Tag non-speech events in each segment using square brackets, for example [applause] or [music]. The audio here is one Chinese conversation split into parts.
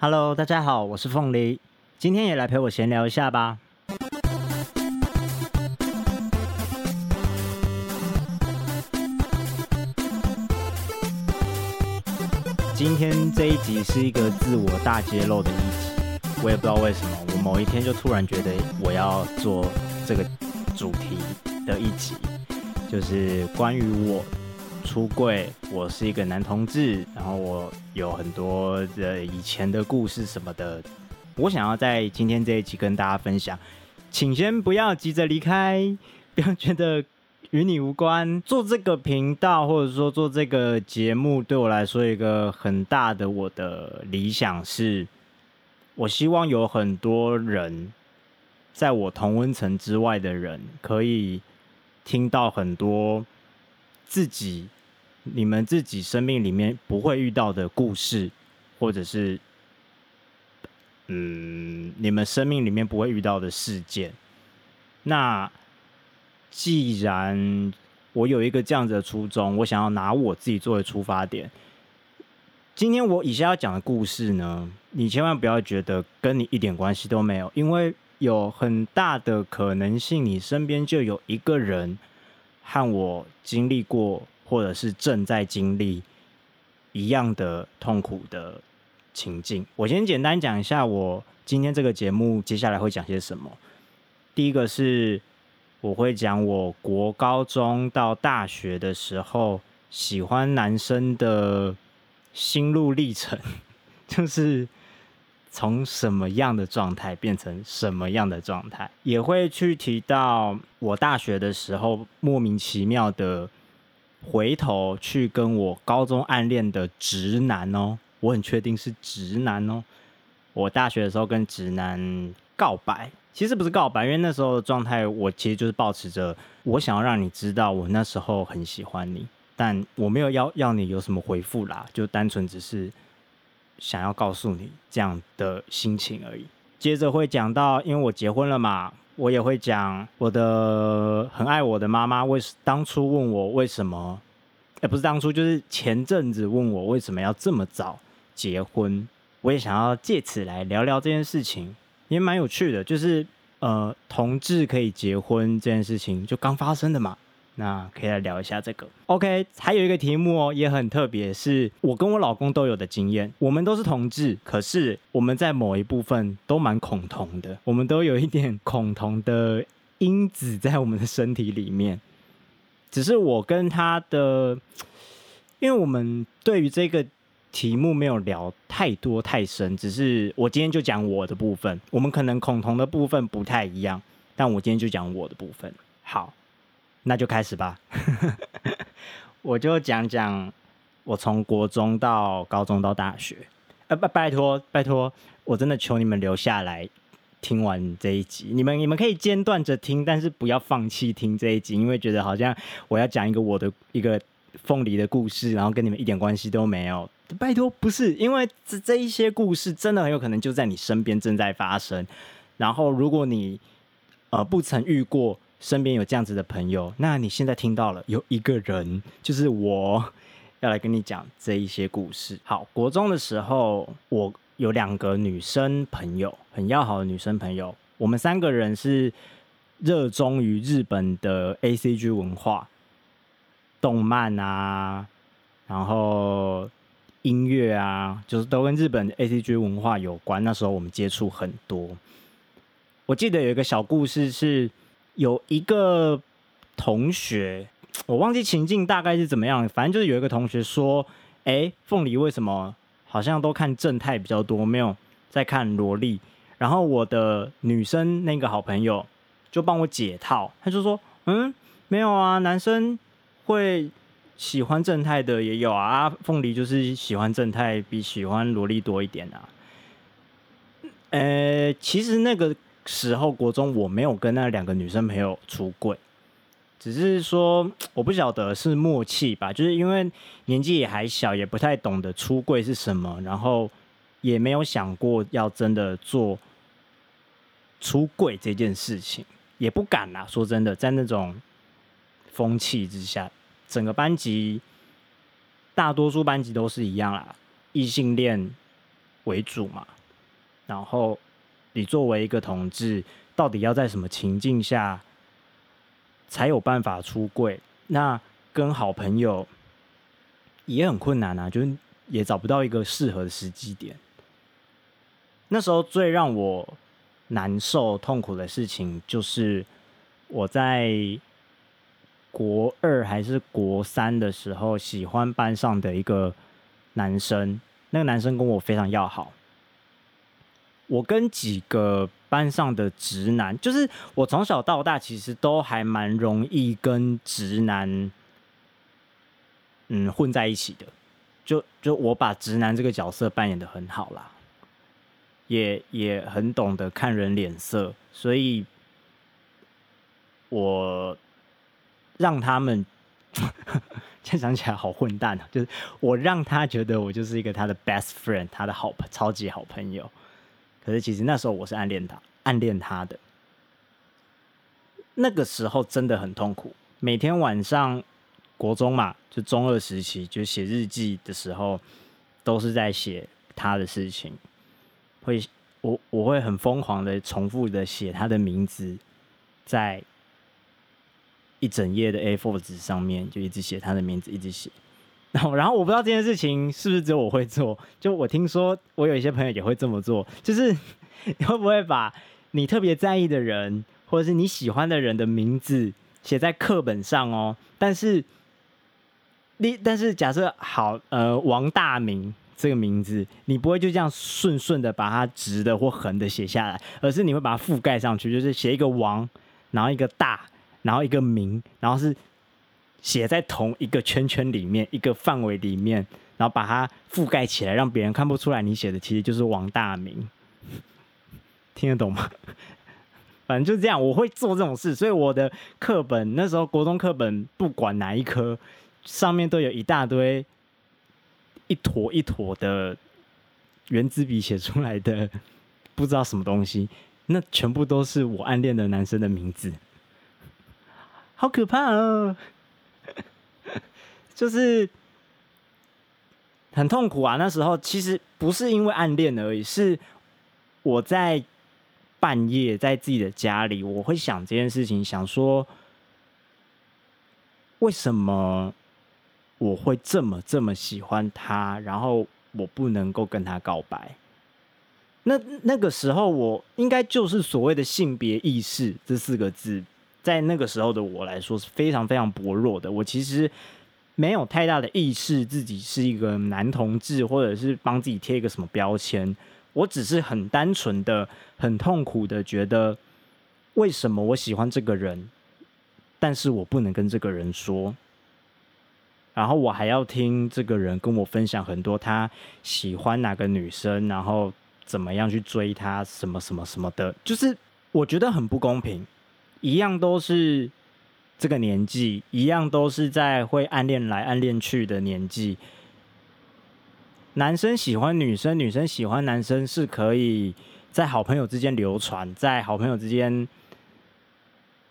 Hello，大家好，我是凤梨，今天也来陪我闲聊一下吧。今天这一集是一个自我大揭露的一集，我也不知道为什么，我某一天就突然觉得我要做这个主题的一集，就是关于我出柜，我是一个男同志，然后我有很多的以前的故事什么的，我想要在今天这一集跟大家分享，请先不要急着离开，不要觉得。与你无关。做这个频道或者说做这个节目，对我来说一个很大的我的理想是，我希望有很多人，在我同温层之外的人，可以听到很多自己、你们自己生命里面不会遇到的故事，或者是嗯，你们生命里面不会遇到的事件。那既然我有一个这样子的初衷，我想要拿我自己作为出发点。今天我以下要讲的故事呢，你千万不要觉得跟你一点关系都没有，因为有很大的可能性，你身边就有一个人和我经历过，或者是正在经历一样的痛苦的情境。我先简单讲一下，我今天这个节目接下来会讲些什么。第一个是。我会讲我国高中到大学的时候喜欢男生的心路历程，[laughs] 就是从什么样的状态变成什么样的状态，也会去提到我大学的时候莫名其妙的回头去跟我高中暗恋的直男哦，我很确定是直男哦，我大学的时候跟直男告白。其实不是告白，因为那时候的状态，我其实就是保持着我想要让你知道我那时候很喜欢你，但我没有要要你有什么回复啦，就单纯只是想要告诉你这样的心情而已。接着会讲到，因为我结婚了嘛，我也会讲我的很爱我的妈妈为当初问我为什么，哎，不是当初，就是前阵子问我为什么要这么早结婚，我也想要借此来聊聊这件事情。也蛮有趣的，就是呃，同志可以结婚这件事情就刚发生的嘛，那可以来聊一下这个。OK，还有一个题目哦，也很特别，是我跟我老公都有的经验。我们都是同志，可是我们在某一部分都蛮恐同的，我们都有一点恐同的因子在我们的身体里面。只是我跟他的，因为我们对于这个。题目没有聊太多太深，只是我今天就讲我的部分。我们可能恐同的部分不太一样，但我今天就讲我的部分。好，那就开始吧。[laughs] 我就讲讲我从国中到高中到大学。呃，拜拜托拜托，我真的求你们留下来听完这一集。你们你们可以间断着听，但是不要放弃听这一集，因为觉得好像我要讲一个我的一个凤梨的故事，然后跟你们一点关系都没有。拜托，不是因为这这一些故事真的很有可能就在你身边正在发生。然后，如果你呃不曾遇过身边有这样子的朋友，那你现在听到了有一个人，就是我要来跟你讲这一些故事。好，国中的时候，我有两个女生朋友，很要好的女生朋友。我们三个人是热衷于日本的 A C G 文化、动漫啊，然后。音乐啊，就是都跟日本 A C G 文化有关。那时候我们接触很多。我记得有一个小故事，是有一个同学，我忘记情境大概是怎么样。反正就是有一个同学说：“哎，凤梨为什么好像都看正太比较多，没有在看萝莉？”然后我的女生那个好朋友就帮我解套，他就说：“嗯，没有啊，男生会。”喜欢正太的也有啊，凤梨就是喜欢正太比喜欢萝莉多一点啊。呃，其实那个时候国中我没有跟那两个女生朋友出柜，只是说 [tsk] 我不晓得是默契吧，就是因为年纪也还小，也不太懂得出柜是什么，然后也没有想过要真的做出柜这件事情，也不敢啦。说真的，在那种风气之下。整个班级，大多数班级都是一样啦，异性恋为主嘛。然后你作为一个同志，到底要在什么情境下才有办法出柜？那跟好朋友也很困难啊，就是也找不到一个适合的时机点。那时候最让我难受、痛苦的事情，就是我在国二还是国三的时候，喜欢班上的一个男生。那个男生跟我非常要好。我跟几个班上的直男，就是我从小到大其实都还蛮容易跟直男，嗯，混在一起的。就就我把直男这个角色扮演的很好啦。也也很懂得看人脸色，所以我让他们，[laughs] 现在想起来好混蛋啊！就是我让他觉得我就是一个他的 best friend，他的好超级好朋友。可是其实那时候我是暗恋他，暗恋他的。那个时候真的很痛苦，每天晚上国中嘛，就中二时期，就写日记的时候，都是在写他的事情。会，我我会很疯狂的重复的写他的名字，在一整页的 A4 纸上面，就一直写他的名字，一直写。[laughs] 然后，然后我不知道这件事情是不是只有我会做，就我听说我有一些朋友也会这么做，就是你会不会把你特别在意的人，或者是你喜欢的人的名字写在课本上哦？但是你，但是假设好，呃，王大明。这个名字，你不会就这样顺顺的把它直的或横的写下来，而是你会把它覆盖上去，就是写一个王，然后一个大，然后一个名，然后是写在同一个圈圈里面，一个范围里面，然后把它覆盖起来，让别人看不出来你写的其实就是王大明。听得懂吗？[laughs] 反正就是这样，我会做这种事，所以我的课本那时候国中课本不管哪一科，上面都有一大堆。一坨一坨的圆珠笔写出来的不知道什么东西，那全部都是我暗恋的男生的名字，好可怕哦！就是很痛苦啊。那时候其实不是因为暗恋而已，是我在半夜在自己的家里，我会想这件事情，想说为什么。我会这么这么喜欢他，然后我不能够跟他告白。那那个时候，我应该就是所谓的性别意识这四个字，在那个时候的我来说是非常非常薄弱的。我其实没有太大的意识自己是一个男同志，或者是帮自己贴一个什么标签。我只是很单纯的、很痛苦的觉得，为什么我喜欢这个人，但是我不能跟这个人说。然后我还要听这个人跟我分享很多他喜欢哪个女生，然后怎么样去追她，什么什么什么的，就是我觉得很不公平。一样都是这个年纪，一样都是在会暗恋来暗恋去的年纪。男生喜欢女生，女生喜欢男生，是可以在好朋友之间流传，在好朋友之间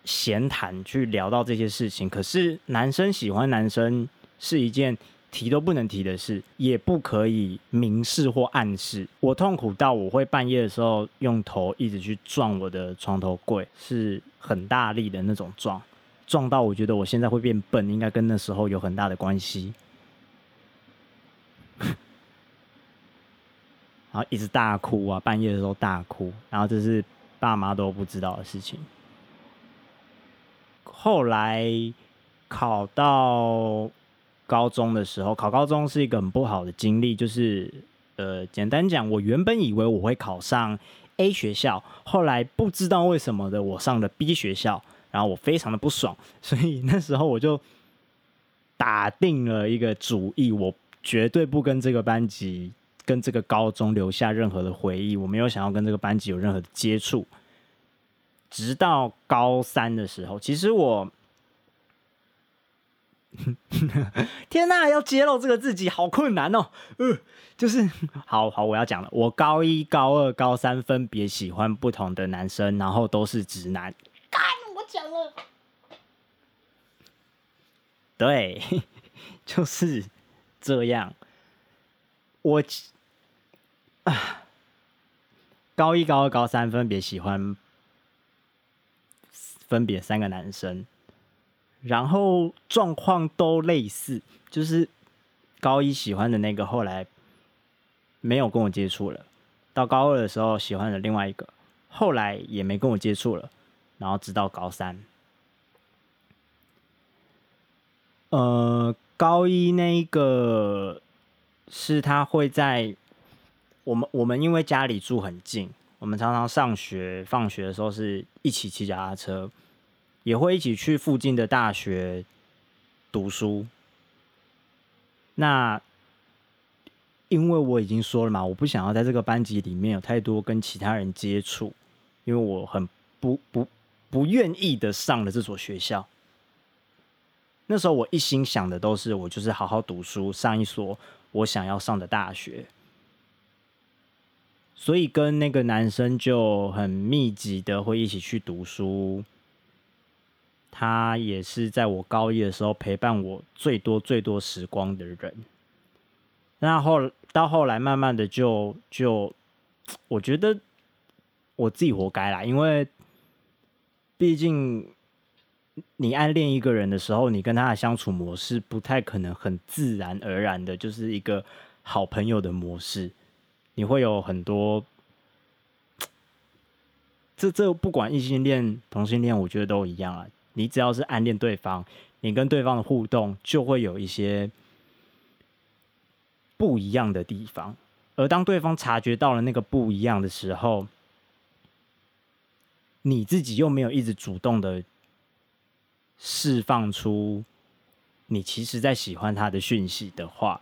闲谈去聊到这些事情。可是男生喜欢男生。是一件提都不能提的事，也不可以明示或暗示。我痛苦到我会半夜的时候用头一直去撞我的床头柜，是很大力的那种撞，撞到我觉得我现在会变笨，应该跟那时候有很大的关系。[laughs] 然后一直大哭啊，半夜的时候大哭，然后这是爸妈都不知道的事情。后来考到。高中的时候考高中是一个很不好的经历，就是呃，简单讲，我原本以为我会考上 A 学校，后来不知道为什么的我上了 B 学校，然后我非常的不爽，所以那时候我就打定了一个主意，我绝对不跟这个班级、跟这个高中留下任何的回忆，我没有想要跟这个班级有任何的接触，直到高三的时候，其实我。[laughs] 天呐，要揭露这个自己好困难哦。呃，就是好好，我要讲了。我高一、高二、高三分别喜欢不同的男生，然后都是直男。干，我讲了。对，[laughs] 就是这样。我啊高一、高二、高三分别喜欢分别三个男生，然后状况都类似，就是高一喜欢的那个后来没有跟我接触了，到高二的时候喜欢的另外一个后来也没跟我接触了，然后直到高三，呃，高一那一个是他会在。我们我们因为家里住很近，我们常常上学放学的时候是一起骑脚踏车，也会一起去附近的大学读书。那因为我已经说了嘛，我不想要在这个班级里面有太多跟其他人接触，因为我很不不不愿意的上了这所学校。那时候我一心想的都是，我就是好好读书，上一所我想要上的大学。所以跟那个男生就很密集的会一起去读书，他也是在我高一的时候陪伴我最多最多时光的人。那后到后来慢慢的就就，我觉得我自己活该啦，因为毕竟你暗恋一个人的时候，你跟他的相处模式不太可能很自然而然的就是一个好朋友的模式。你会有很多，这这不管异性恋、同性恋，我觉得都一样啊。你只要是暗恋对方，你跟对方的互动就会有一些不一样的地方。而当对方察觉到了那个不一样的时候，你自己又没有一直主动的释放出你其实在喜欢他的讯息的话。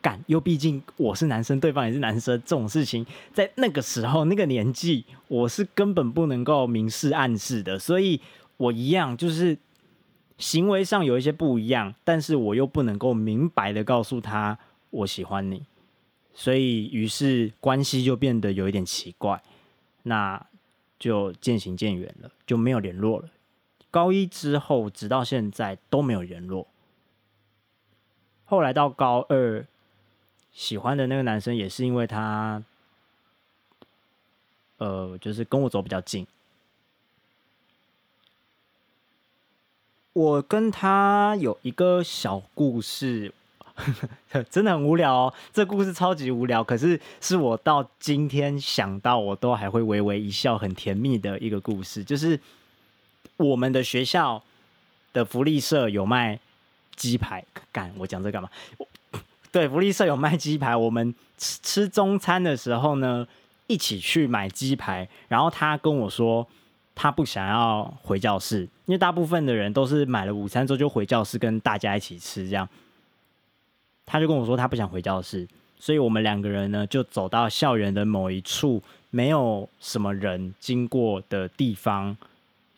干，又毕竟我是男生，对方也是男生，这种事情在那个时候、那个年纪，我是根本不能够明示暗示的，所以我一样就是行为上有一些不一样，但是我又不能够明白的告诉他我喜欢你，所以于是关系就变得有一点奇怪，那就渐行渐远了，就没有联络了。高一之后，直到现在都没有联络，后来到高二。喜欢的那个男生也是因为他，呃，就是跟我走比较近。我跟他有一个小故事，[laughs] 真的很无聊哦。这故事超级无聊，可是是我到今天想到我都还会微微一笑，很甜蜜的一个故事。就是我们的学校的福利社有卖鸡排，干我讲这干嘛？对，福利社有卖鸡排。我们吃吃中餐的时候呢，一起去买鸡排。然后他跟我说，他不想要回教室，因为大部分的人都是买了午餐之后就回教室跟大家一起吃。这样，他就跟我说他不想回教室，所以我们两个人呢就走到校园的某一处没有什么人经过的地方，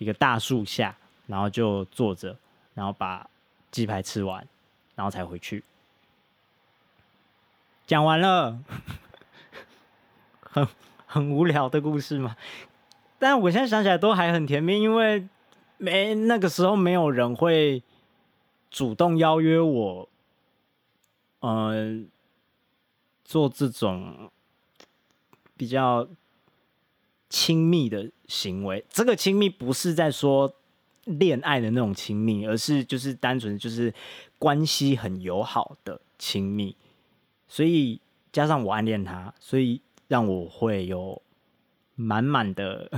一个大树下，然后就坐着，然后把鸡排吃完，然后才回去。讲完了，很很无聊的故事嘛。但我现在想起来都还很甜蜜，因为没那个时候没有人会主动邀约我，嗯，做这种比较亲密的行为。这个亲密不是在说恋爱的那种亲密，而是就是单纯就是关系很友好的亲密。所以加上我暗恋他，所以让我会有满满的，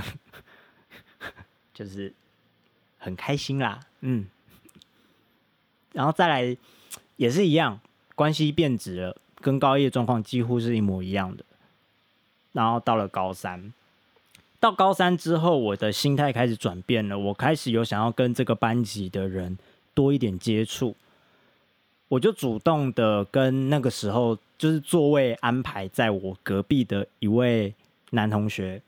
[laughs] 就是很开心啦，嗯。然后再来也是一样，关系变质了，跟高一的状况几乎是一模一样的。然后到了高三，到高三之后，我的心态开始转变了，我开始有想要跟这个班级的人多一点接触。我就主动的跟那个时候就是座位安排在我隔壁的一位男同学，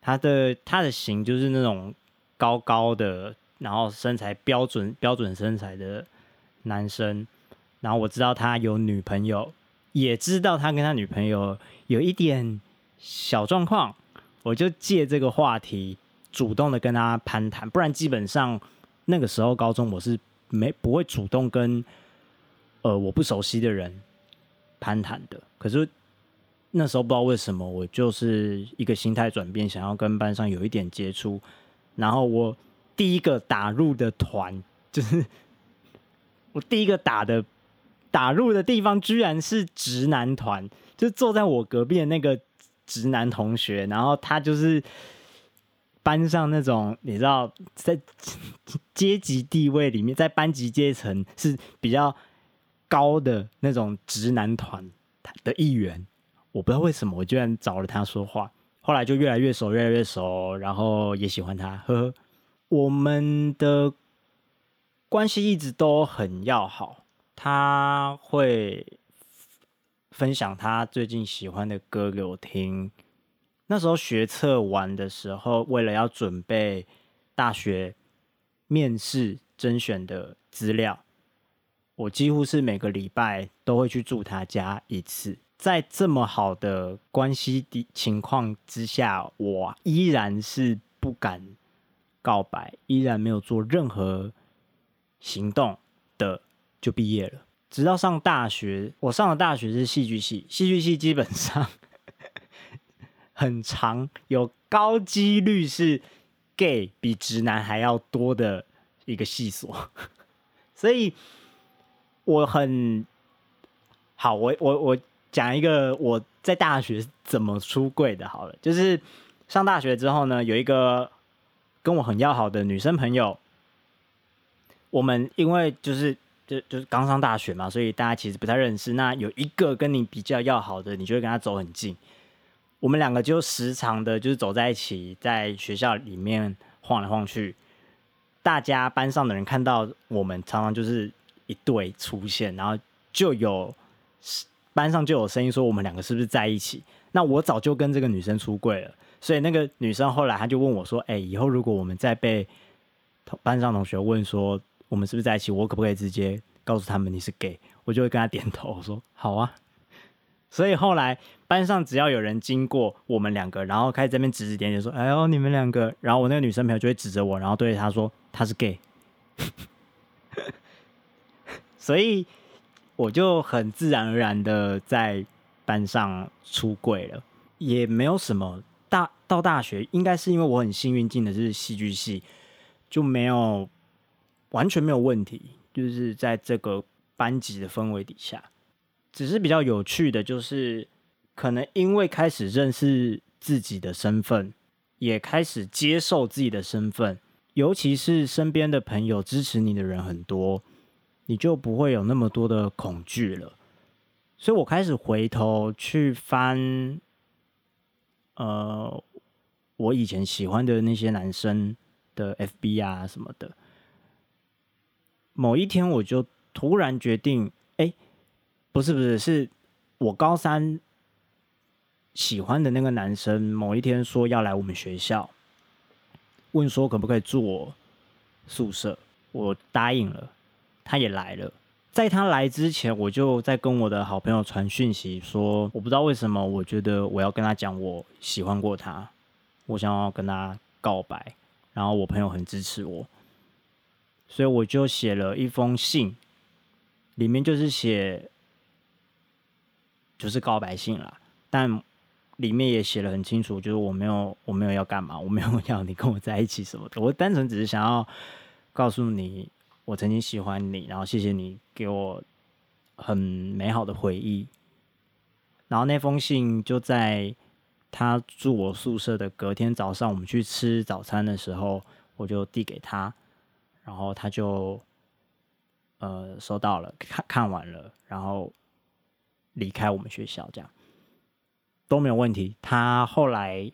他的他的型就是那种高高的，然后身材标准标准身材的男生，然后我知道他有女朋友，也知道他跟他女朋友有一点小状况，我就借这个话题主动的跟他攀谈，不然基本上那个时候高中我是没不会主动跟。呃，我不熟悉的人攀谈的，可是那时候不知道为什么，我就是一个心态转变，想要跟班上有一点接触。然后我第一个打入的团，就是 [laughs] 我第一个打的打入的地方，居然是直男团，就坐在我隔壁的那个直男同学，然后他就是班上那种你知道，在阶级地位里面，[laughs] 在班级阶层是比较高的那种直男团的一员。我不知道为什么，我居然找了他说话，后来就越来越熟，越来越熟，然后也喜欢他，呵呵。我们的关系一直都很要好，他会分享他最近喜欢的歌给我听。那时候学测完的时候，为了要准备大学面试甄选的资料，我几乎是每个礼拜都会去住他家一次。在这么好的关系的情况之下，我依然是不敢告白，依然没有做任何行动的，就毕业了。直到上大学，我上的大学是戏剧系，戏剧系基本上 [laughs] 很长，有高几率是 gay 比直男还要多的一个系所，[laughs] 所以我很好，我我我。讲一个我在大学怎么出柜的，好了，就是上大学之后呢，有一个跟我很要好的女生朋友，我们因为就是就就是刚上大学嘛，所以大家其实不太认识。那有一个跟你比较要好的，你就会跟他走很近。我们两个就时常的，就是走在一起，在学校里面晃来晃去。大家班上的人看到我们，常常就是一对出现，然后就有。班上就有声音说我们两个是不是在一起？那我早就跟这个女生出柜了，所以那个女生后来她就问我说：“哎，以后如果我们再被班上同学问说我们是不是在一起，我可不可以直接告诉他们你是 gay？” 我就会跟他点头我说：“好啊。[laughs] ”所以后来班上只要有人经过我们两个，然后开始这边指指点点说：“哎呦，你们两个。”然后我那个女生朋友就会指着我，然后对他说：“他是 gay。[laughs] ”所以。我就很自然而然的在班上出柜了，也没有什么大到大学，应该是因为我很幸运进的是戏剧系，就没有完全没有问题，就是在这个班级的氛围底下，只是比较有趣的就是，可能因为开始认识自己的身份，也开始接受自己的身份，尤其是身边的朋友支持你的人很多。你就不会有那么多的恐惧了，所以我开始回头去翻，呃，我以前喜欢的那些男生的 FB 啊什么的。某一天，我就突然决定，哎，不是不是，是我高三喜欢的那个男生，某一天说要来我们学校，问说可不可以住我宿舍，我答应了。他也来了，在他来之前，我就在跟我的好朋友传讯息说，我不知道为什么，我觉得我要跟他讲我喜欢过他，我想要跟他告白，然后我朋友很支持我，所以我就写了一封信，里面就是写就是告白信啦，但里面也写的很清楚，就是我没有我没有要干嘛，我没有要 [laughs] 你跟我在一起什么的，我单纯只是想要告诉你。我曾经喜欢你，然后谢谢你给我很美好的回忆。然后那封信就在他住我宿舍的隔天早上，我们去吃早餐的时候，我就递给他，然后他就呃收到了，看看完了，然后离开我们学校，这样都没有问题。他后来。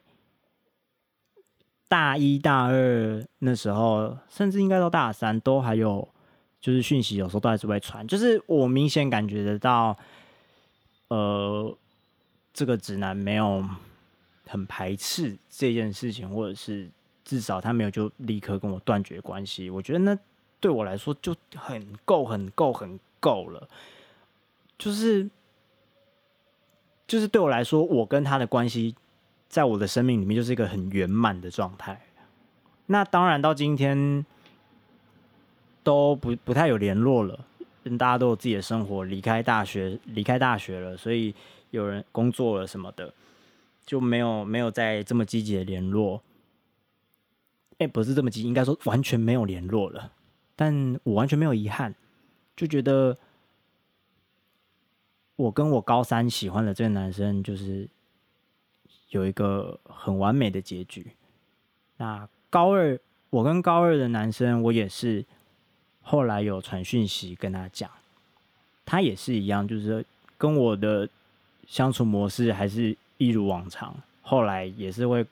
大一、大二那时候，甚至应该到大三，都还有就是讯息，有时候都还是会传。就是我明显感觉得到，呃，这个直男没有很排斥这件事情，或者是至少他没有就立刻跟我断绝关系。我觉得那对我来说就很够、很够、很够了。就是就是对我来说，我跟他的关系。在我的生命里面，就是一个很圆满的状态。那当然到今天都不不太有联络了，大家都有自己的生活，离开大学，离开大学了，所以有人工作了什么的，就没有没有再这么积极的联络。哎，不是这么急，应该说完全没有联络了。但我完全没有遗憾，就觉得我跟我高三喜欢的这个男生，就是有一个很完美的结局。那高二，我跟高二的男生，我也是后来有传讯息跟他讲，他也是一样，就是跟我的相处模式还是一如往常。后来也是会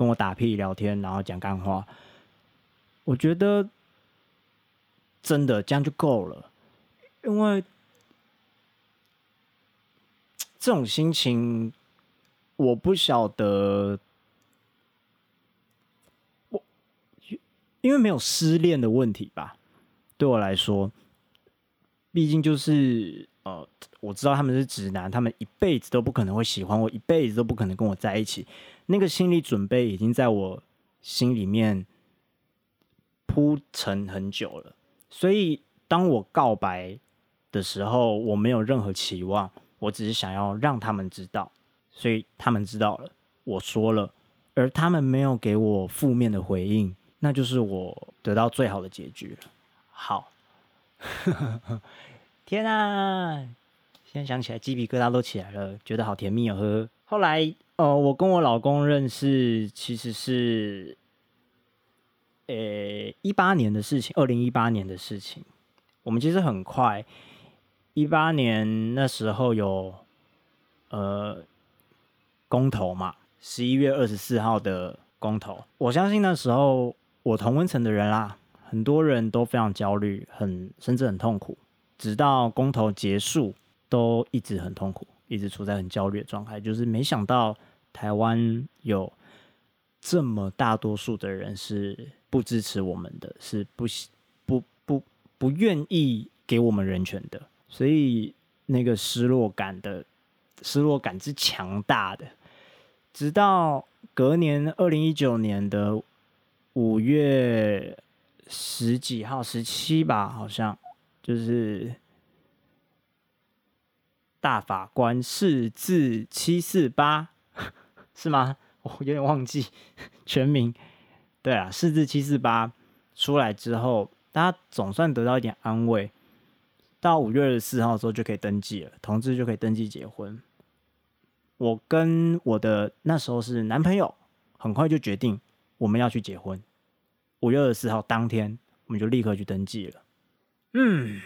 跟我打屁聊天，然后讲干话。我觉得。真的这样就够了，因为这种心情，我不晓得，我因为没有失恋的问题吧。对我来说，毕竟就是呃，我知道他们是直男，他们一辈子都不可能会喜欢我，一辈子都不可能跟我在一起。那个心理准备已经在我心里面铺陈很久了。所以，当我告白的时候，我没有任何期望，我只是想要让他们知道，所以他们知道了，我说了，而他们没有给我负面的回应，那就是我得到最好的结局了。好，[laughs] 天啊！现在想起来鸡皮疙瘩都起来了，觉得好甜蜜哦。呵，后来，呃，我跟我老公认识其实是。呃，一八年的事情，二零一八年的事情，我们其实很快。一八年那时候有呃公投嘛，十一月二十四号的公投，我相信那时候我同温层的人啦，很多人都非常焦虑，很甚至很痛苦，直到公投结束都一直很痛苦，一直处在很焦虑的状态，就是没想到台湾有这么大多数的人是。不支持我们的是不不不不愿意给我们人权的，所以那个失落感的失落感是强大的。直到隔年二零一九年的五月十几号、十七吧，好像就是大法官四字七四八，是吗？[laughs] 我有点忘记全名。对啊，四至七四八出来之后，大家总算得到一点安慰。到五月二十四号的时候就可以登记了，同志就可以登记结婚。我跟我的那时候是男朋友，很快就决定我们要去结婚。五月二十四号当天，我们就立刻去登记了。嗯，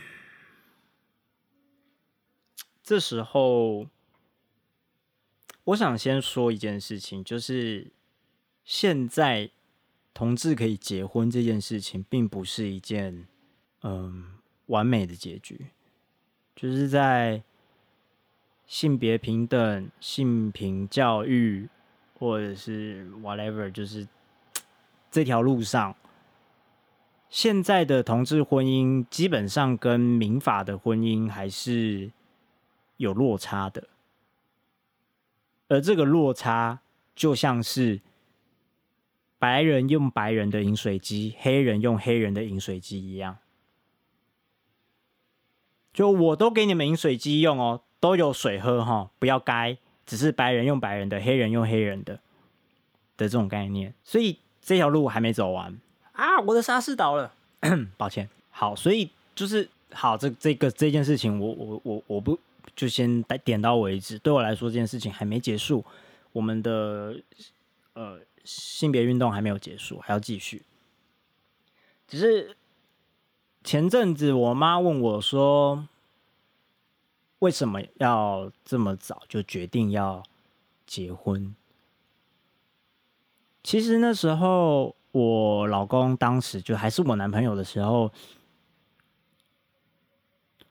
这时候我想先说一件事情，就是现在。同志可以结婚这件事情，并不是一件嗯完美的结局，就是在性别平等、性平教育，或者是 whatever，就是 [tsk] 这条路上，现在的同志婚姻基本上跟民法的婚姻还是有落差的，而这个落差就像是。白人用白人的饮水机，黑人用黑人的饮水机一样，就我都给你们饮水机用哦，都有水喝哈，不要该，只是白人用白人的，黑人用黑人的的这种概念，所以这条路还没走完啊！我的沙士倒了，[coughs] 抱歉。好，所以就是好，这这个这件事情，我我我我不就先点到为止。对我来说，这件事情还没结束，我们的呃。性别运动还没有结束，还要继续。只是前阵子我妈问我说：“为什么要这么早就决定要结婚？”其实那时候我老公当时就还是我男朋友的时候，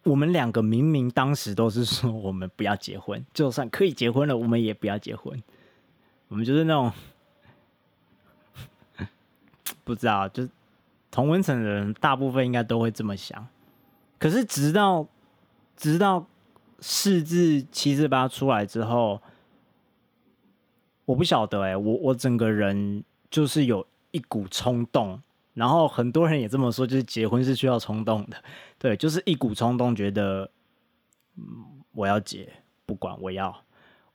我们两个明明当时都是说我们不要结婚，[laughs] 就算可以结婚了，我们也不要结婚。我们就是那种。[laughs] 不知道，就同温层的人大部分应该都会这么想。可是直到直到四字七字八出来之后，我不晓得哎，我我整个人就是有一股冲动，然后很多人也这么说，就是结婚是需要冲动的，对，就是一股冲动，觉得嗯我要结，不管我要，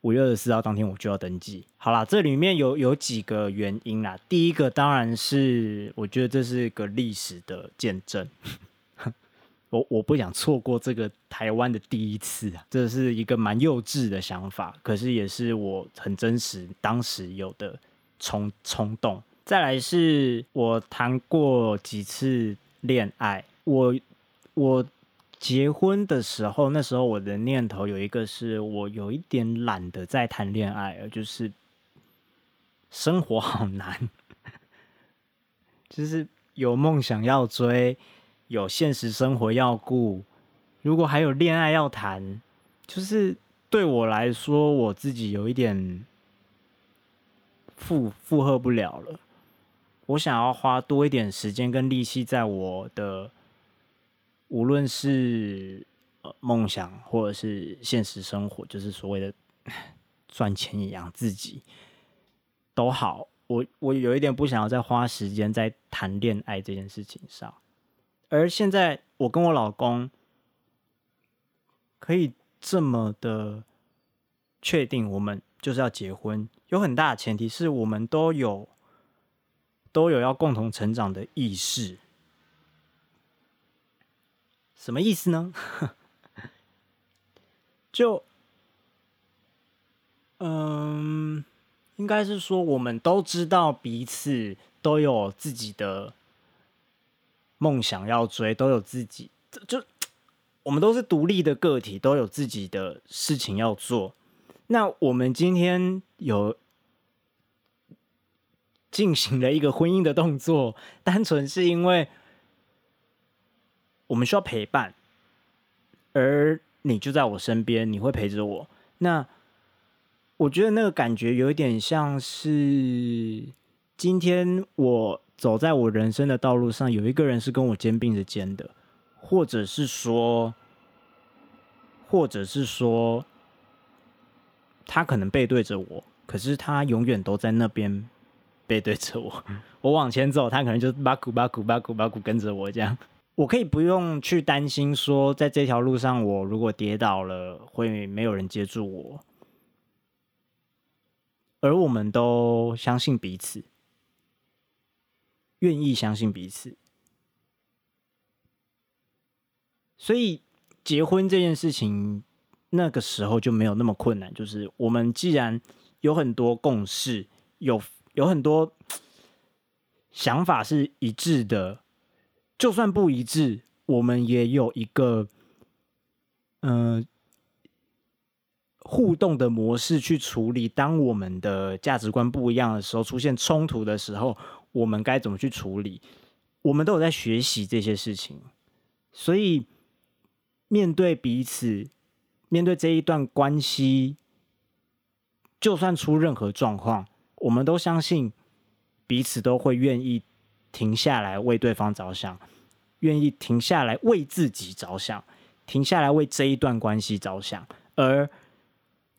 五月二十四号当天我就要登记。好啦，这里面有有几个原因啦。第一个当然是我觉得这是个历史的见证，[laughs] 我我不想错过这个台湾的第一次啊，这是一个蛮幼稚的想法，可是也是我很真实当时有的冲冲动。再来是我谈过几次恋爱，我我。结婚的时候，那时候我的念头有一个是我有一点懒得再谈恋爱了，就是生活好难，[laughs] 就是有梦想要追，有现实生活要顾，如果还有恋爱要谈，就是对我来说，我自己有一点负负荷不了了。我想要花多一点时间跟力气在我的。无论是呃梦想，或者是现实生活，就是所谓的赚钱养自己都好，我我有一点不想要再花时间在谈恋爱这件事情上。而现在我跟我老公可以这么的确定，我们就是要结婚，有很大的前提是我们都有都有要共同成长的意识。什么意思呢？[laughs] 就，嗯，应该是说，我们都知道彼此都有自己的梦想要追，都有自己，就我们都是独立的个体，都有自己的事情要做。那我们今天有进行了一个婚姻的动作，单纯是因为。我们需要陪伴，而你就在我身边，你会陪着我。那我觉得那个感觉有一点像是今天我走在我人生的道路上，有一个人是跟我肩并着肩的，或者是说，或者是说，他可能背对着我，可是他永远都在那边背对着我。我往前走，他可能就巴古巴古巴古巴古跟着我这样。我可以不用去担心说，在这条路上，我如果跌倒了，会没有人接住我。而我们都相信彼此，愿意相信彼此，所以结婚这件事情，那个时候就没有那么困难。就是我们既然有很多共识，有有很多想法是一致的。就算不一致，我们也有一个嗯互动的模式去处理。当我们的价值观不一样的时候，出现冲突的时候，我们该怎么去处理？我们都有在学习这些事情，所以面对彼此，面对这一段关系，就算出任何状况，我们都相信彼此都会愿意。停下来为对方着想，愿意停下来为自己着想，停下来为这一段关系着想，而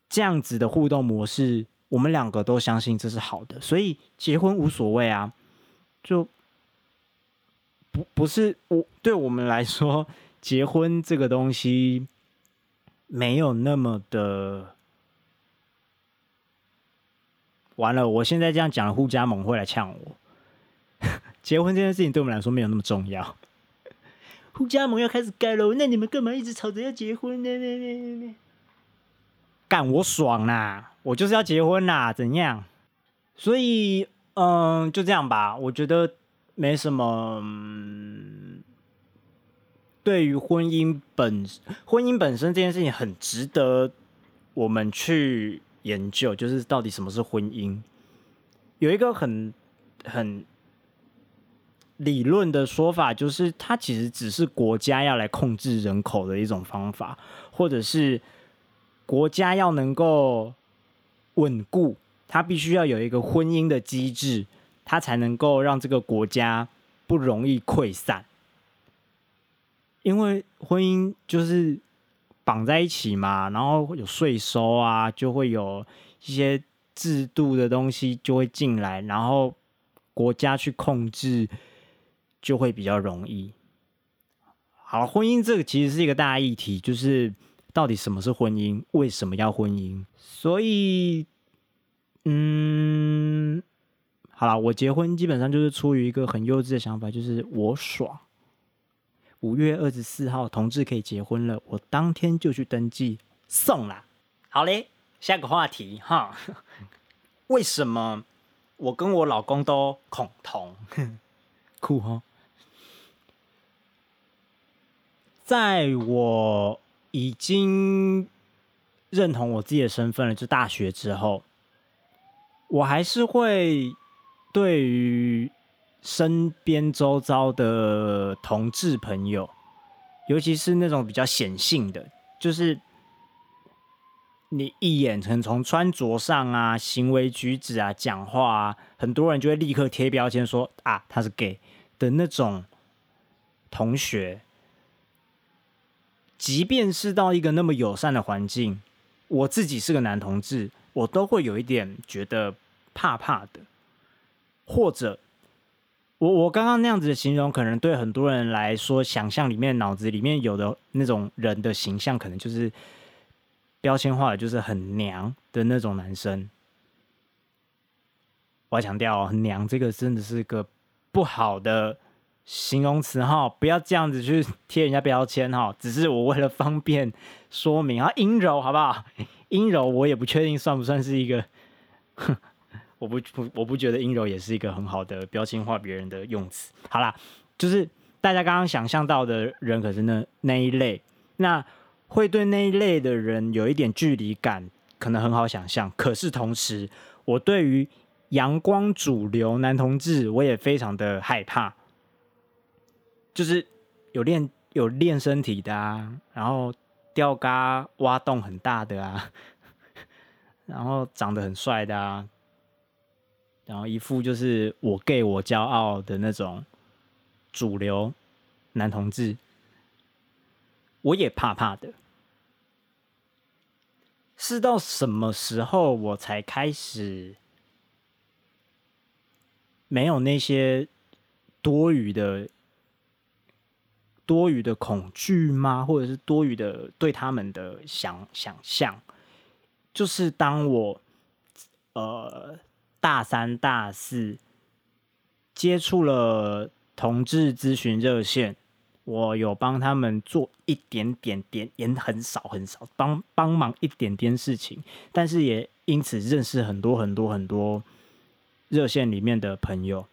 这样子的互动模式，我们两个都相信这是好的，所以结婚无所谓啊，就不不是我对我们来说，结婚这个东西没有那么的完了。我现在这样讲了，互加盟会来呛我。[laughs] 结婚这件事情对我们来说没有那么重要。互加盟要开始盖喽，那你们干嘛一直吵着要结婚呢？干我爽啦，我就是要结婚啦，怎样？所以，嗯，就这样吧。我觉得没什么。对于婚姻本婚姻本身这件事情，很值得我们去研究，就是到底什么是婚姻？有一个很很。理论的说法就是，它其实只是国家要来控制人口的一种方法，或者是国家要能够稳固，它必须要有一个婚姻的机制，它才能够让这个国家不容易溃散。因为婚姻就是绑在一起嘛，然后有税收啊，就会有一些制度的东西就会进来，然后国家去控制。就会比较容易。好，婚姻这个其实是一个大议题，就是到底什么是婚姻？为什么要婚姻？所以，嗯，好了，我结婚基本上就是出于一个很幼稚的想法，就是我爽。五月二十四号，同志可以结婚了，我当天就去登记送啦。好嘞，下个话题哈，[laughs] 为什么我跟我老公都恐同？酷哈，[laughs] 在我已经认同我自己的身份了，就大学之后，我还是会对于。身边周遭的同志朋友，尤其是那种比较显性的，就是你一眼能从穿着上啊、行为举止啊、讲话啊，很多人就会立刻贴标签说啊他是 gay 的那种同学。即便是到一个那么友善的环境，我自己是个男同志，我都会有一点觉得怕怕的，或者。我我刚刚那样子的形容，可能对很多人来说，想象里面脑子里面有的那种人的形象，可能就是标签化的，就是很娘的那种男生。我要强调哦，娘这个真的是个不好的形容词哈，不要这样子去贴人家标签哈。只是我为了方便说明啊，阴柔好不好？阴柔我也不确定算不算是一个。我不不我不觉得阴柔也是一个很好的标签化别人的用词。好啦，就是大家刚刚想象到的人，可是那那一类，那会对那一类的人有一点距离感，可能很好想象。可是同时，我对于阳光主流男同志，我也非常的害怕。就是有练有练身体的啊，然后吊嘎挖洞很大的啊，[laughs] 然后长得很帅的啊。然后一副就是我 gay 我骄傲的那种主流男同志，我也怕怕的。是到什么时候我才开始没有那些多余的多余的恐惧吗？或者是多余的对他们的想想象？就是当我呃。大三、大四接触了同志咨询热线，我有帮他们做一点点点，也很少很少帮帮忙一点点事情，但是也因此认识很多很多很多热线里面的朋友。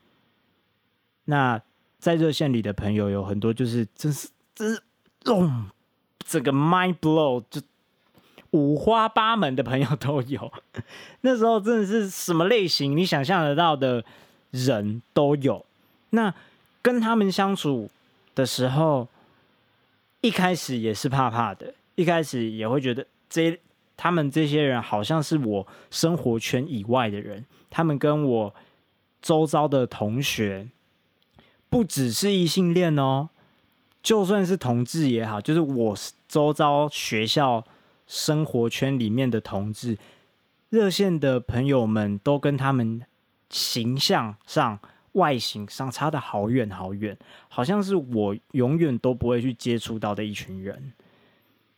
那在热线里的朋友有很多，就是真是真是，嗯，这个 mind blow 就。五花八门的朋友都有，[laughs] 那时候真的是什么类型你想象得到的人都有。那跟他们相处的时候，一开始也是怕怕的，一开始也会觉得这他们这些人好像是我生活圈以外的人，他们跟我周遭的同学不只是异性恋哦，就算是同志也好，就是我周遭学校。生活圈里面的同志，热线的朋友们都跟他们形象上、外形上差的好远好远，好像是我永远都不会去接触到的一群人。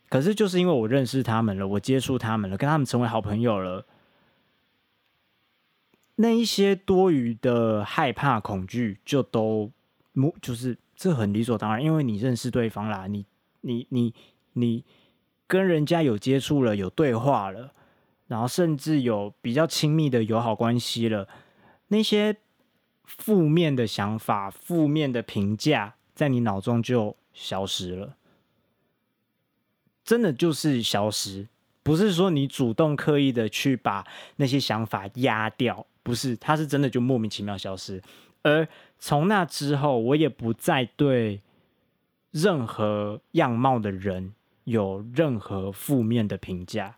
可是就是因为我认识他们了，我接触他们了，跟他们成为好朋友了，那一些多余的害怕、恐惧就都，就是这很理所当然，因为你认识对方啦，你、你、你、你。跟人家有接触了，有对话了，然后甚至有比较亲密的友好关系了，那些负面的想法、负面的评价，在你脑中就消失了。真的就是消失，不是说你主动刻意的去把那些想法压掉，不是，它是真的就莫名其妙消失。而从那之后，我也不再对任何样貌的人。有任何负面的评价？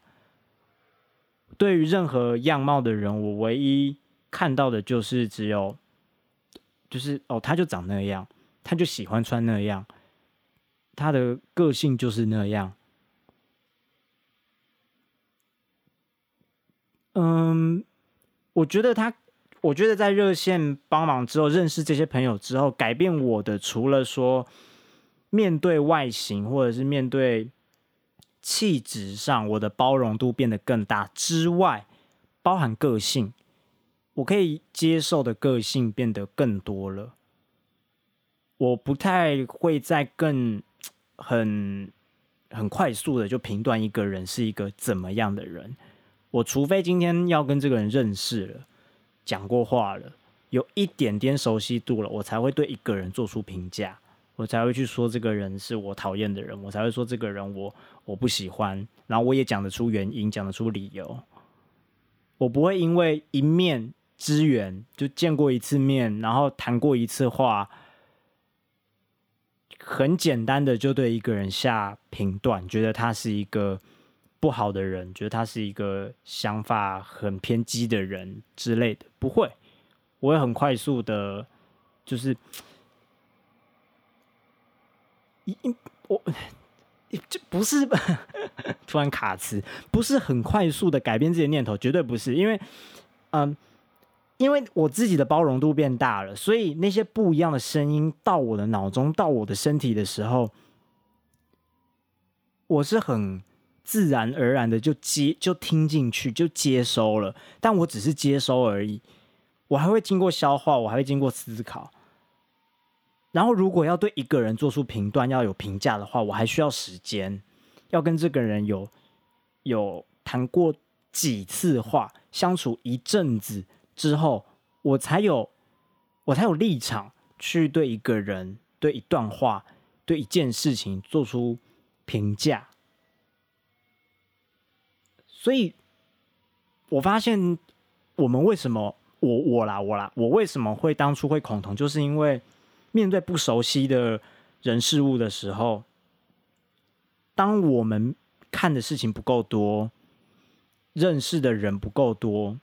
对于任何样貌的人，我唯一看到的就是只有，就是哦，他就长那样，他就喜欢穿那样，他的个性就是那样。嗯，我觉得他，我觉得在热线帮忙之后，认识这些朋友之后，改变我的除了说面对外形，或者是面对。气质上，我的包容度变得更大之外，包含个性，我可以接受的个性变得更多了。我不太会再更很很快速的就评断一个人是一个怎么样的人。我除非今天要跟这个人认识了，讲过话了，有一点点熟悉度了，我才会对一个人做出评价。我才会去说这个人是我讨厌的人，我才会说这个人我我不喜欢，然后我也讲得出原因，讲得出理由。我不会因为一面之缘就见过一次面，然后谈过一次话，很简单的就对一个人下评断，觉得他是一个不好的人，觉得他是一个想法很偏激的人之类的。不会，我会很快速的，就是。[tsk] 一我这不是 [laughs] 突然卡词，不是很快速的改变自己的念头，绝对不是。因为，嗯，因为我自己的包容度变大了，所以那些不一样的声音到我的脑中、到我的身体的时候，我是很自然而然的就接、就听进去、就接收了。但我只是接收而已，我还会经过消化，我还会经过思考。然后，如果要对一个人做出评断、要有评价的话，我还需要时间，要跟这个人有有谈过几次话，相处一阵子之后，我才有我才有立场去对一个人、对一段话、对一件事情做出评价。所以，我发现我们为什么我我啦我啦，我为什么会当初会恐同，就是因为。面对不熟悉的人事物的时候，当我们看的事情不够多，认识的人不够多，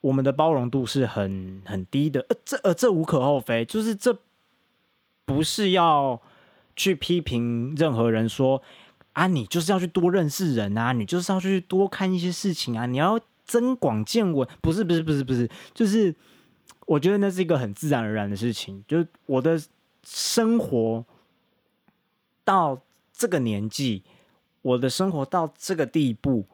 我们的包容度是很很低的。呃，这呃这无可厚非，就是这不是要去批评任何人说啊，你就是要去多认识人啊，你就是要去多看一些事情啊，你要增广见闻。不是不是不是不是，就是。我觉得那是一个很自然而然的事情，就是我的生活到这个年纪，我的生活到这个地步，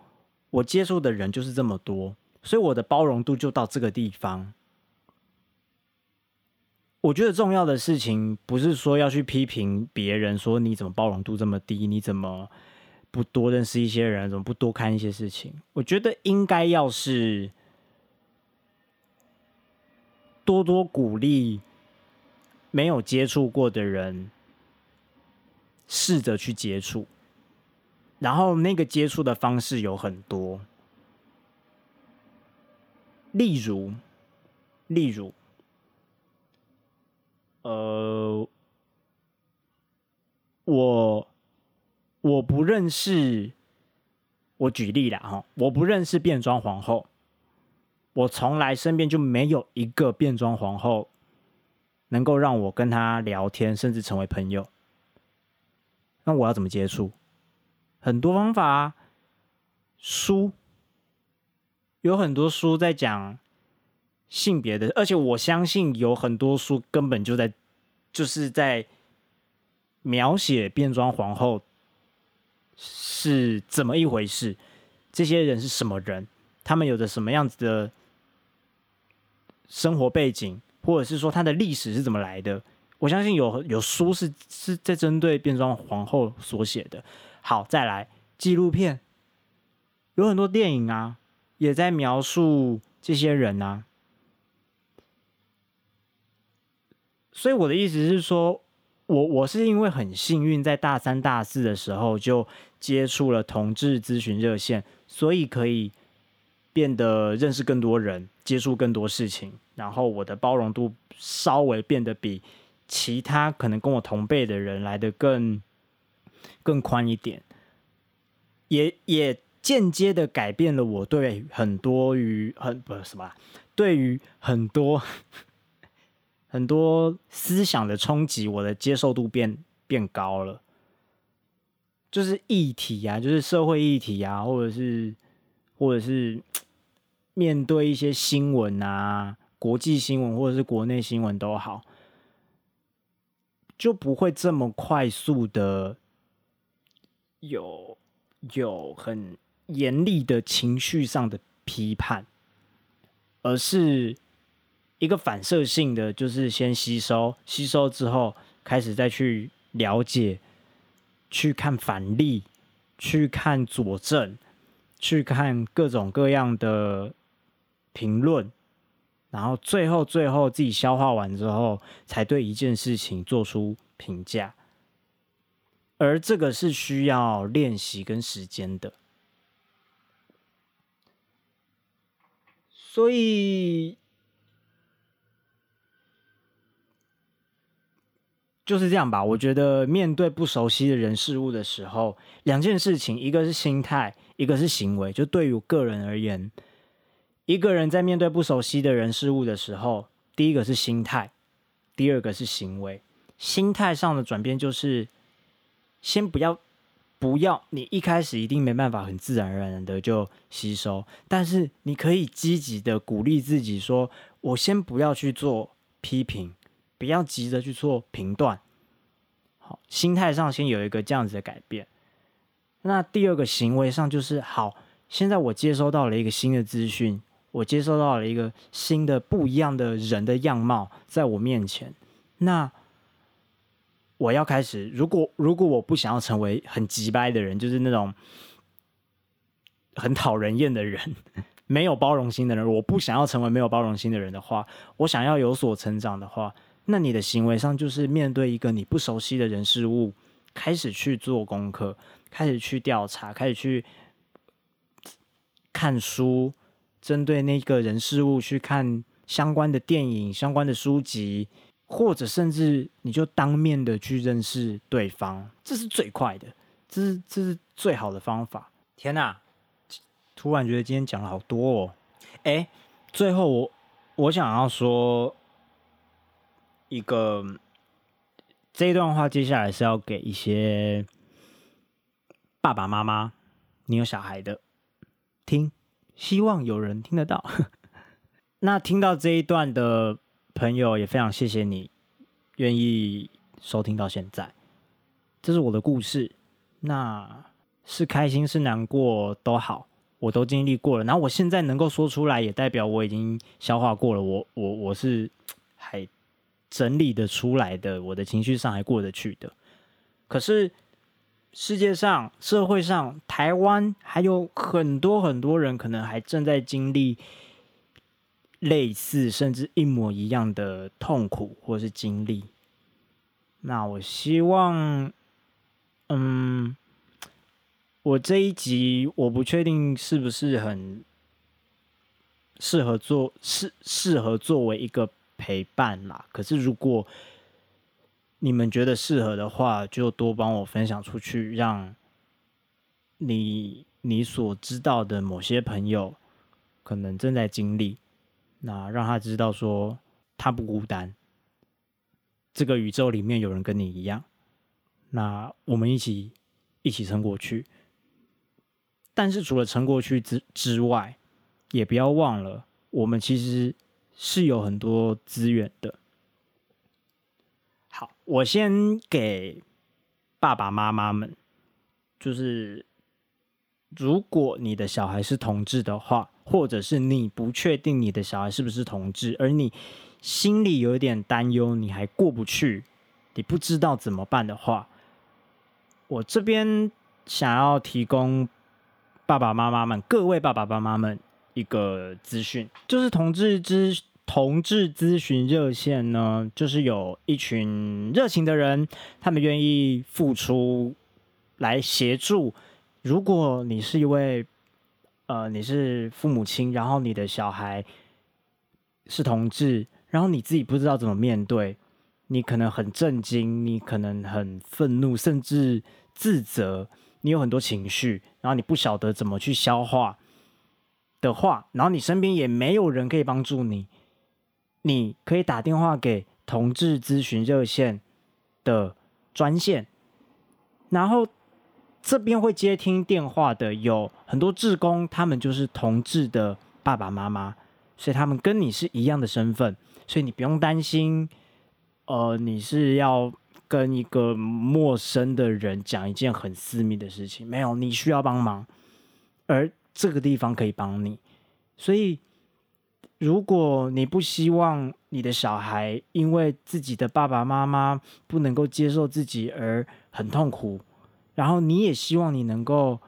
我接触的人就是这么多，所以我的包容度就到这个地方。我觉得重要的事情不是说要去批评别人，说你怎么包容度这么低，你怎么不多认识一些人，怎么不多看一些事情？我觉得应该要是。多多鼓励没有接触过的人试着去接触，然后那个接触的方式有很多，例如，例如，呃，我我不认识，我举例了哈，我不认识变装皇后。我从来身边就没有一个变装皇后能够让我跟她聊天，甚至成为朋友。那我要怎么接触？很多方法，书有很多书在讲性别的，而且我相信有很多书根本就在就是在描写变装皇后是怎么一回事，这些人是什么人，他们有着什么样子的。生活背景，或者是说他的历史是怎么来的？我相信有有书是是在针对变装皇后所写的。好，再来纪录片，有很多电影啊，也在描述这些人啊。所以我的意思是说，我我是因为很幸运，在大三大四的时候就接触了同志咨询热线，所以可以。变得认识更多人，接触更多事情，然后我的包容度稍微变得比其他可能跟我同辈的人来的更更宽一点，也也间接的改变了我对很多于很不是什么，对于很多 [laughs] 很多思想的冲击，我的接受度变变高了，就是议题啊，就是社会议题啊，或者是或者是。面对一些新闻啊，国际新闻或者是国内新闻都好，就不会这么快速的有有很严厉的情绪上的批判，而是一个反射性的，就是先吸收，吸收之后开始再去了解，去看反例，去看佐证，去看各种各样的评论，然后最后最后自己消化完之后，才对一件事情做出评价。而这个是需要练习跟时间的，所以就是这样吧。我觉得面对不熟悉的人事物的时候，两件事情，一个是心态，一个是行为。就对于我个人而言，一个人在面对不熟悉的人事物的时候，第一个是心态，第二个是行为。心态上的转变就是。先不要，不要，你一开始一定没办法很自然而然的就吸收，但是你可以积极的鼓励自己说：“我先不要去做批评，不要急着去做评断。”好，心态上先有一个这样子的改变。那第二个行为上就是好，现在我接收到了一个新的资讯，我接收到了一个新的不一样的人的样貌在我面前，那。我要开始，如果如果我不想要成为很急掰的人，就是那种很讨人厌的人，没有包容心的人，我不想要成为没有包容心的人的话，我想要有所成长的话，那你的行为上就是面对一个你不熟悉的人事物，开始去做功课，开始去调查，开始去看书，针对那个人事物去看相关的电影、相关的书籍。或者甚至你就当面的去认识对方，这是最快的，这是这是最好的方法。天哪，突然觉得今天讲了好多哦。哎，最后我我想要说一个这一段话，接下来是要给一些爸爸妈妈，你有小孩的听，希望有人听得到。[laughs] 那听到这一段的。朋友也非常谢谢你愿意收听到现在，这是我的故事，那是开心是难过都好，我都经历过了。然后我现在能够说出来，也代表我已经消化过了。我我我是还整理的出来的，我的情绪上还过得去的。可是世界上、社会上、台湾还有很多很多人，可能还正在经历。类似甚至一模一样的痛苦或是经历，那我希望，嗯，我这一集我不确定是不是很适合做适适合作为一个陪伴啦。可是如果你们觉得适合的话，就多帮我分享出去，让你你所知道的某些朋友可能正在经历。那让他知道说他不孤单，这个宇宙里面有人跟你一样。那我们一起一起撑过去。但是除了撑过去之之外，也不要忘了，我们其实是有很多资源的。我先给爸爸妈妈们，就是如果你的小孩是同志的话。或者是你不确定你的小孩是不是同志，而你心里有一点担忧，你还过不去，你不知道怎么办的话，我这边想要提供爸爸妈妈们、各位爸爸妈妈们一个资讯，就是同志之同志咨询热线呢，就是有一群热情的人，他们愿意付出来协助。如果你是一位呃，你是父母亲，然后你的小孩是同志，然后你自己不知道怎么面对，你可能很震惊，你可能很愤怒，甚至自责，你有很多情绪，然后你不晓得怎么去消化的话，然后你身边也没有人可以帮助你，你可以打电话给同志咨询热线的专线，然后。这边会接听电话的有很多志工，他们就是同志的爸爸妈妈，所以他们跟你是一样的身份，所以你不用担心，呃，你是要跟一个陌生的人讲一件很私密的事情，没有，你需要帮忙，而这个地方可以帮你。所以，如果你不希望你的小孩因为自己的爸爸妈妈不能够接受自己而很痛苦，然后你也希望你能够。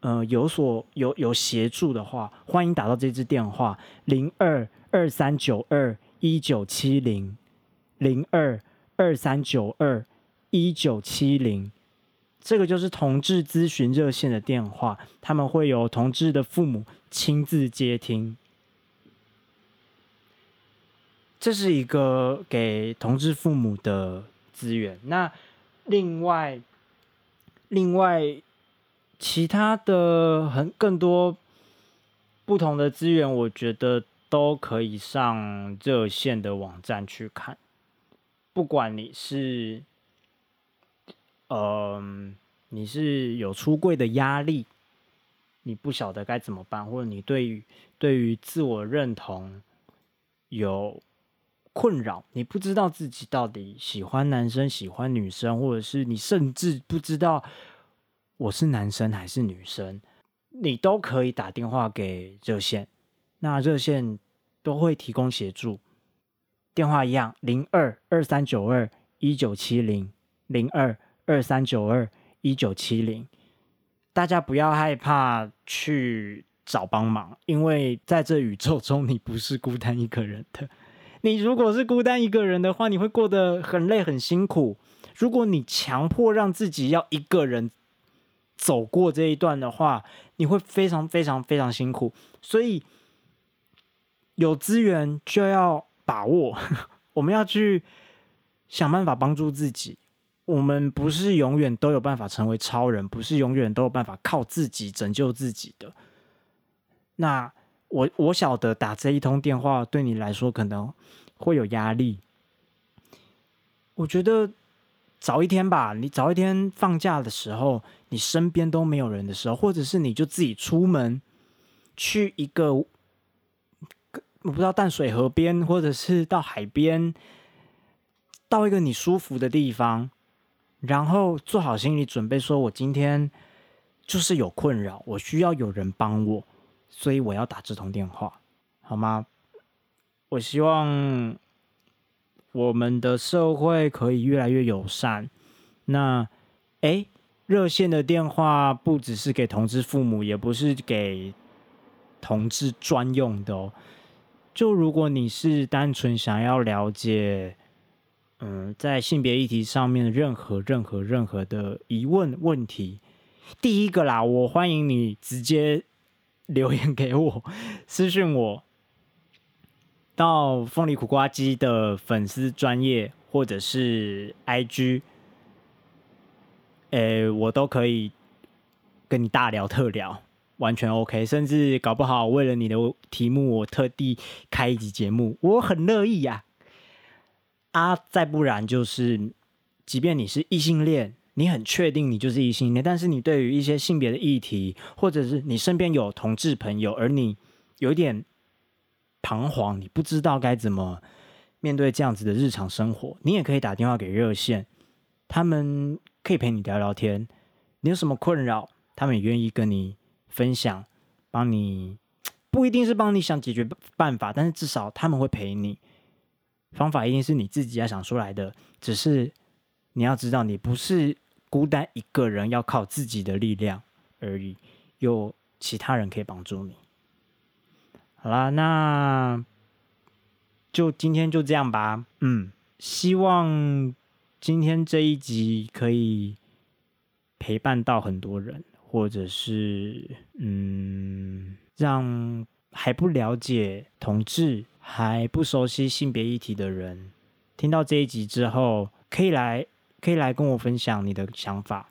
呃，有所有有协助的话，欢迎打到这支电话零二二三九二一九七零零二二三九二一九七零，这个就是同志咨询热线的电话，他们会有同志的父母亲自接听。这是一个给同志父母的资源。那另外，另外。其他的很更多不同的资源，我觉得都可以上热线的网站去看。不管你是，嗯，你是有出柜的压力，你不晓得该怎么办，或者你对于对于自我认同有困扰，你不知道自己到底喜欢男生喜欢女生，或者是你甚至不知道。我是男生还是女生，你都可以打电话给热线，那热线都会提供协助。电话一样，零二二三九二一九七零，零二二三九二一九七零。大家不要害怕去找帮忙，因为在这宇宙中，你不是孤单一个人的。你如果是孤单一个人的话，你会过得很累很辛苦。如果你强迫让自己要一个人。走过这一段的话，你会非常非常非常辛苦，所以有资源就要把握。[laughs] 我们要去想办法帮助自己。我们不是永远都有办法成为超人，不是永远都有办法靠自己拯救自己的。那我我晓得打这一通电话对你来说可能会有压力。我觉得。早一天吧，你早一天放假的时候，你身边都没有人的时候，或者是你就自己出门去一个我不知道淡水河边，或者是到海边，到一个你舒服的地方，然后做好心理准备，说我今天就是有困扰，我需要有人帮我，所以我要打这通电话，好吗？我希望。我们的社会可以越来越友善。那，哎，热线的电话不只是给同志父母，也不是给同志专用的哦。就如果你是单纯想要了解，嗯，在性别议题上面任何、任何、任何的疑问问题，第一个啦，我欢迎你直接 [laughs] 留言给我，[laughs] 私信我。到凤梨苦瓜鸡的粉丝专业或者是 IG，诶，我都可以跟你大聊特聊，完全 OK。甚至搞不好为了你的题目，我特地开一集节目，我很乐意呀。啊，再不然就是，即便你是异性恋，你很确定你就是异性恋，但是你对于一些性别的议题，或者是你身边有同志朋友，而你有一点。彷徨，你不知道该怎么面对这样子的日常生活，你也可以打电话给热线，他们可以陪你聊聊天。你有什么困扰，他们也愿意跟你分享，帮你不一定是帮你想解决办法，但是至少他们会陪你。方法一定是你自己要想出来的，只是你要知道，你不是孤单一个人，要靠自己的力量而已，有其他人可以帮助你。好啦，那就今天就这样吧。嗯，希望今天这一集可以陪伴到很多人，或者是嗯，让还不了解同志、还不熟悉性别议题的人，听到这一集之后，可以来可以来跟我分享你的想法，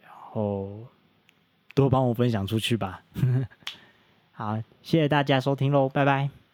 然后多帮我分享出去吧。[laughs] 好，谢谢大家收听喽，拜拜。